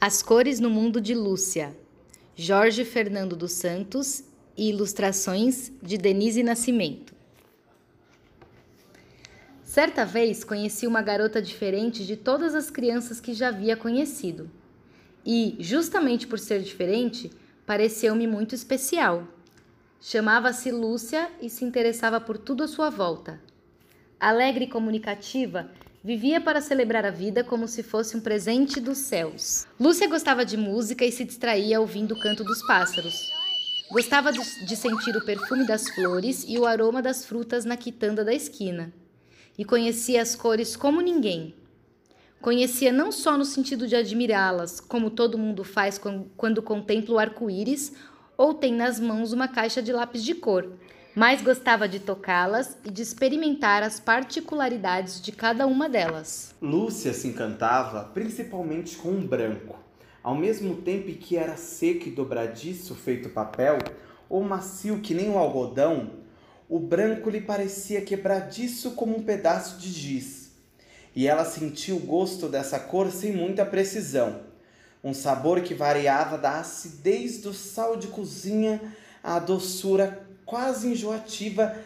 As cores no mundo de Lúcia. Jorge Fernando dos Santos e ilustrações de Denise Nascimento. Certa vez conheci uma garota diferente de todas as crianças que já havia conhecido. E, justamente por ser diferente, pareceu-me muito especial. Chamava-se Lúcia e se interessava por tudo à sua volta. Alegre e comunicativa, Vivia para celebrar a vida como se fosse um presente dos céus. Lúcia gostava de música e se distraía ouvindo o canto dos pássaros. Gostava de sentir o perfume das flores e o aroma das frutas na quitanda da esquina. E conhecia as cores como ninguém. Conhecia não só no sentido de admirá-las, como todo mundo faz quando contempla o arco-íris ou tem nas mãos uma caixa de lápis de cor, mas gostava de tocá-las e de experimentar as particularidades de cada uma delas. Lúcia se encantava principalmente com o branco. Ao mesmo tempo que era seco e dobradiço feito papel, ou macio que nem o algodão, o branco lhe parecia quebradiço como um pedaço de giz. E ela sentia o gosto dessa cor sem muita precisão. Um sabor que variava da acidez do sal de cozinha à doçura quase enjoativa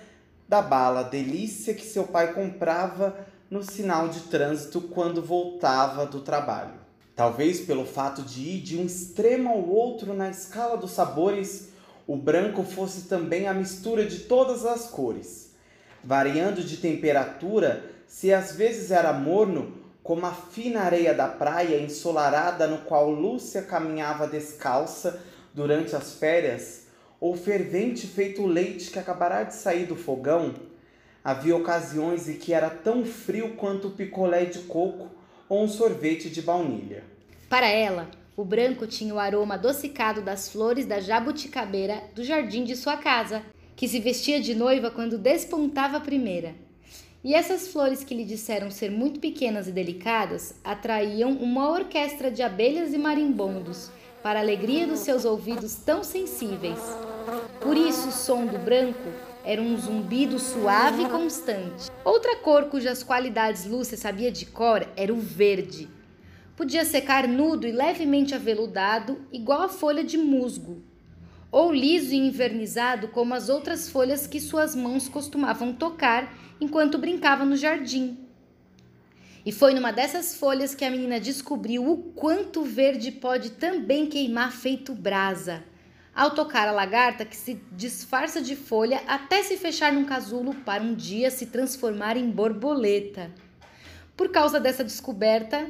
da bala delícia que seu pai comprava no sinal de trânsito quando voltava do trabalho. Talvez pelo fato de ir de um extremo ao outro na escala dos sabores, o branco fosse também a mistura de todas as cores, variando de temperatura, se às vezes era morno, como a fina areia da praia ensolarada no qual Lúcia caminhava descalça durante as férias, ou fervente feito leite que acabará de sair do fogão, havia ocasiões em que era tão frio quanto o picolé de coco ou um sorvete de baunilha. Para ela, o branco tinha o aroma adocicado das flores da jabuticabeira do jardim de sua casa, que se vestia de noiva quando despontava a primeira. E essas flores que lhe disseram ser muito pequenas e delicadas atraíam uma orquestra de abelhas e marimbondos para a alegria dos seus ouvidos tão sensíveis. Por isso o som do branco era um zumbido suave e constante. Outra cor cujas qualidades Lúcia sabia de cor era o verde. Podia ser carnudo e levemente aveludado, igual a folha de musgo, ou liso e invernizado como as outras folhas que suas mãos costumavam tocar enquanto brincava no jardim. E foi numa dessas folhas que a menina descobriu o quanto verde pode também queimar feito brasa. Ao tocar a lagarta que se disfarça de folha até se fechar num casulo para um dia se transformar em borboleta. Por causa dessa descoberta,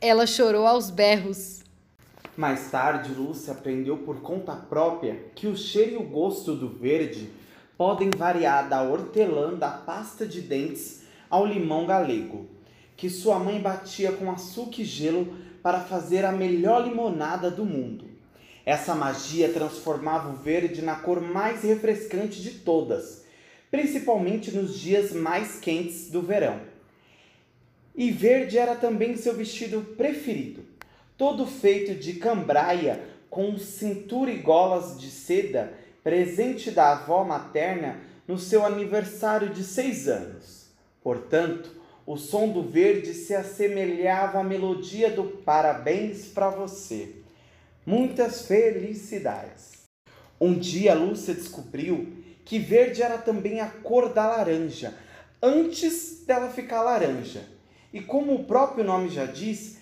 ela chorou aos berros. Mais tarde, Lúcia aprendeu por conta própria que o cheiro e o gosto do verde podem variar da hortelã da pasta de dentes ao limão galego que sua mãe batia com açúcar e gelo para fazer a melhor limonada do mundo. Essa magia transformava o verde na cor mais refrescante de todas, principalmente nos dias mais quentes do verão. E verde era também seu vestido preferido, todo feito de cambraia com cintura e golas de seda, presente da avó materna no seu aniversário de seis anos. Portanto, o som do verde se assemelhava à melodia do parabéns para você. Muitas felicidades. Um dia Lúcia descobriu que verde era também a cor da laranja, antes dela ficar laranja. E como o próprio nome já diz,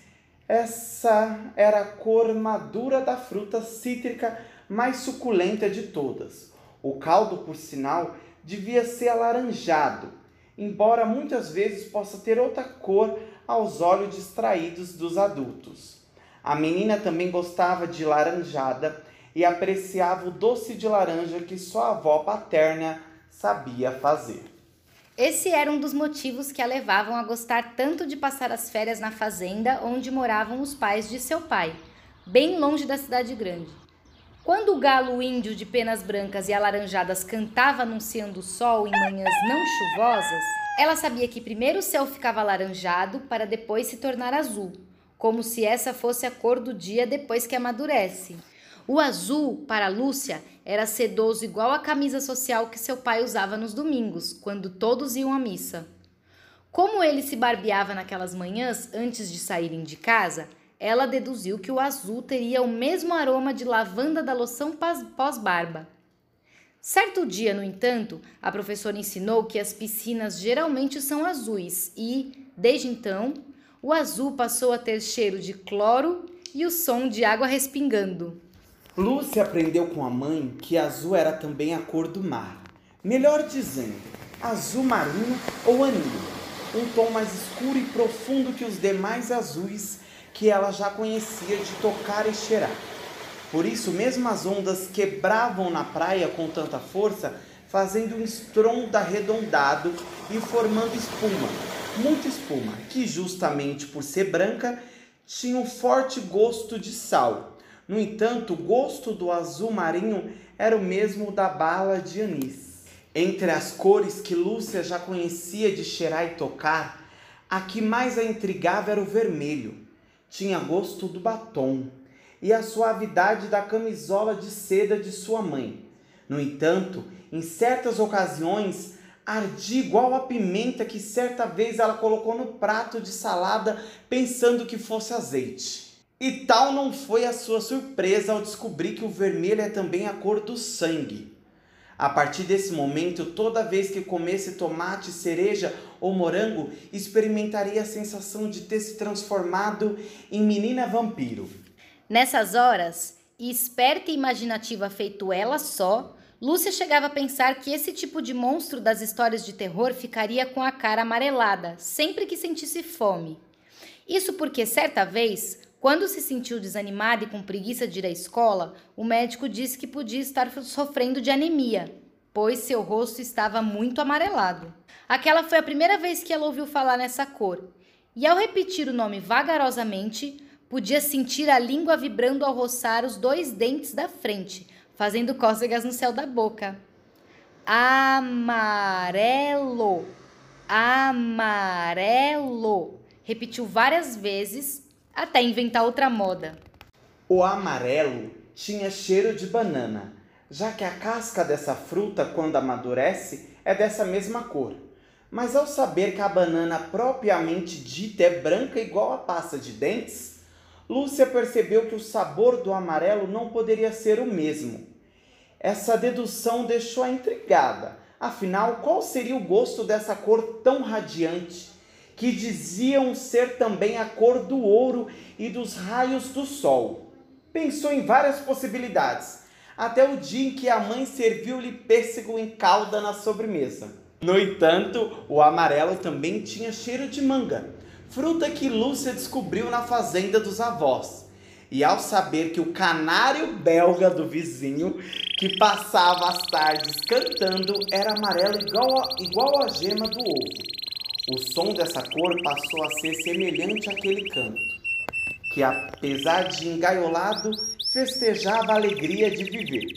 essa era a cor madura da fruta cítrica mais suculenta de todas. O caldo, por sinal, devia ser alaranjado embora muitas vezes possa ter outra cor aos olhos distraídos dos adultos. A menina também gostava de laranjada e apreciava o doce de laranja que sua avó paterna sabia fazer. Esse era um dos motivos que a levavam a gostar tanto de passar as férias na fazenda onde moravam os pais de seu pai, bem longe da cidade grande. Quando o galo índio de penas brancas e alaranjadas cantava anunciando o sol em manhãs não chuvosas, ela sabia que primeiro o céu ficava alaranjado para depois se tornar azul, como se essa fosse a cor do dia depois que amadurece. O azul, para Lúcia, era sedoso igual a camisa social que seu pai usava nos domingos, quando todos iam à missa. Como ele se barbeava naquelas manhãs antes de saírem de casa, ela deduziu que o azul teria o mesmo aroma de lavanda da loção pós-barba. Certo dia, no entanto, a professora ensinou que as piscinas geralmente são azuis e, desde então, o azul passou a ter cheiro de cloro e o som de água respingando. Lúcia aprendeu com a mãe que azul era também a cor do mar. Melhor dizendo, azul marinho ou anil, um tom mais escuro e profundo que os demais azuis que ela já conhecia de tocar e cheirar. Por isso, mesmo as ondas quebravam na praia com tanta força, fazendo um estrondo arredondado e formando espuma, muita espuma, que justamente por ser branca tinha um forte gosto de sal. No entanto, o gosto do azul marinho era o mesmo da bala de anis. Entre as cores que Lúcia já conhecia de cheirar e tocar, a que mais a intrigava era o vermelho tinha gosto do batom e a suavidade da camisola de seda de sua mãe. No entanto, em certas ocasiões, ardia igual a pimenta que certa vez ela colocou no prato de salada pensando que fosse azeite. E tal não foi a sua surpresa ao descobrir que o vermelho é também a cor do sangue. A partir desse momento, toda vez que comesse tomate, cereja ou morango, experimentaria a sensação de ter se transformado em menina vampiro. Nessas horas, esperta e imaginativa feito ela só, Lúcia chegava a pensar que esse tipo de monstro das histórias de terror ficaria com a cara amarelada sempre que sentisse fome. Isso porque certa vez quando se sentiu desanimada e com preguiça de ir à escola, o médico disse que podia estar sofrendo de anemia, pois seu rosto estava muito amarelado. Aquela foi a primeira vez que ela ouviu falar nessa cor, e ao repetir o nome vagarosamente, podia sentir a língua vibrando ao roçar os dois dentes da frente, fazendo cócegas no céu da boca. Amarelo, amarelo, repetiu várias vezes até inventar outra moda. O amarelo tinha cheiro de banana, já que a casca dessa fruta, quando amadurece, é dessa mesma cor. Mas ao saber que a banana propriamente dita é branca igual a pasta de dentes, Lúcia percebeu que o sabor do amarelo não poderia ser o mesmo. Essa dedução deixou-a intrigada. Afinal, qual seria o gosto dessa cor tão radiante? que diziam ser também a cor do ouro e dos raios do sol. Pensou em várias possibilidades, até o dia em que a mãe serviu-lhe pêssego em calda na sobremesa. No entanto, o amarelo também tinha cheiro de manga, fruta que Lúcia descobriu na fazenda dos avós. E ao saber que o canário belga do vizinho, que passava as tardes cantando, era amarelo igual a, igual a gema do ovo o som dessa cor passou a ser semelhante àquele canto, que apesar de engaiolado, festejava a alegria de viver.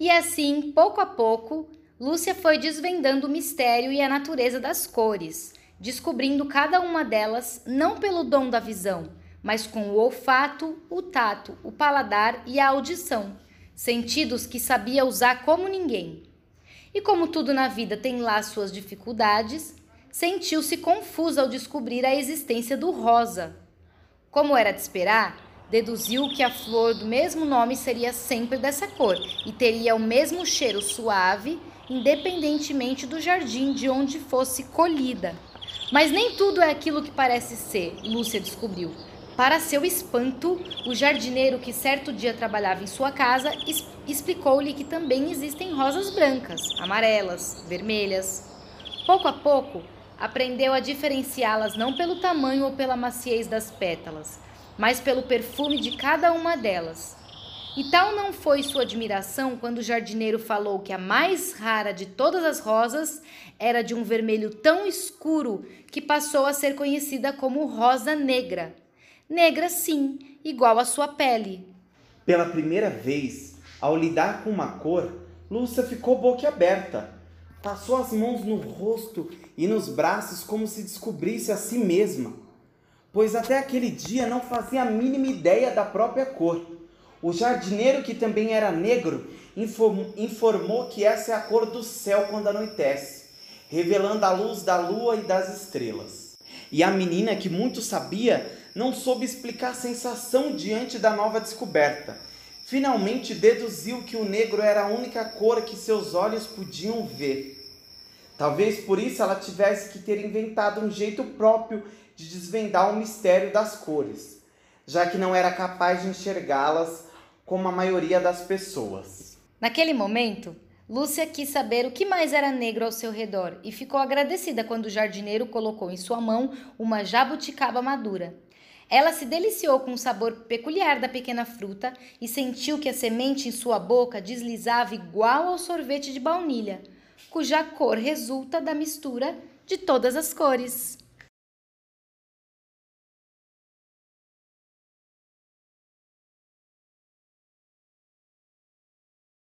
E assim, pouco a pouco, Lúcia foi desvendando o mistério e a natureza das cores, descobrindo cada uma delas não pelo dom da visão, mas com o olfato, o tato, o paladar e a audição, sentidos que sabia usar como ninguém. E como tudo na vida tem lá suas dificuldades, sentiu-se confusa ao descobrir a existência do rosa. Como era de esperar, deduziu que a flor do mesmo nome seria sempre dessa cor e teria o mesmo cheiro suave, independentemente do jardim de onde fosse colhida. Mas nem tudo é aquilo que parece ser, Lúcia descobriu. Para seu espanto, o jardineiro que certo dia trabalhava em sua casa explicou-lhe que também existem rosas brancas, amarelas, vermelhas. Pouco a pouco, aprendeu a diferenciá-las não pelo tamanho ou pela maciez das pétalas, mas pelo perfume de cada uma delas. E tal não foi sua admiração quando o jardineiro falou que a mais rara de todas as rosas era de um vermelho tão escuro que passou a ser conhecida como rosa negra. Negra, sim, igual à sua pele. Pela primeira vez, ao lidar com uma cor, Lúcia ficou boquiaberta Passou as mãos no rosto e nos braços como se descobrisse a si mesma, pois até aquele dia não fazia a mínima ideia da própria cor. O jardineiro, que também era negro, informou que essa é a cor do céu quando anoitece, revelando a luz da lua e das estrelas. E a menina, que muito sabia, não soube explicar a sensação diante da nova descoberta. Finalmente deduziu que o negro era a única cor que seus olhos podiam ver. Talvez por isso ela tivesse que ter inventado um jeito próprio de desvendar o mistério das cores, já que não era capaz de enxergá-las como a maioria das pessoas. Naquele momento, Lúcia quis saber o que mais era negro ao seu redor e ficou agradecida quando o jardineiro colocou em sua mão uma jabuticaba madura. Ela se deliciou com o sabor peculiar da pequena fruta e sentiu que a semente em sua boca deslizava igual ao sorvete de baunilha, cuja cor resulta da mistura de todas as cores.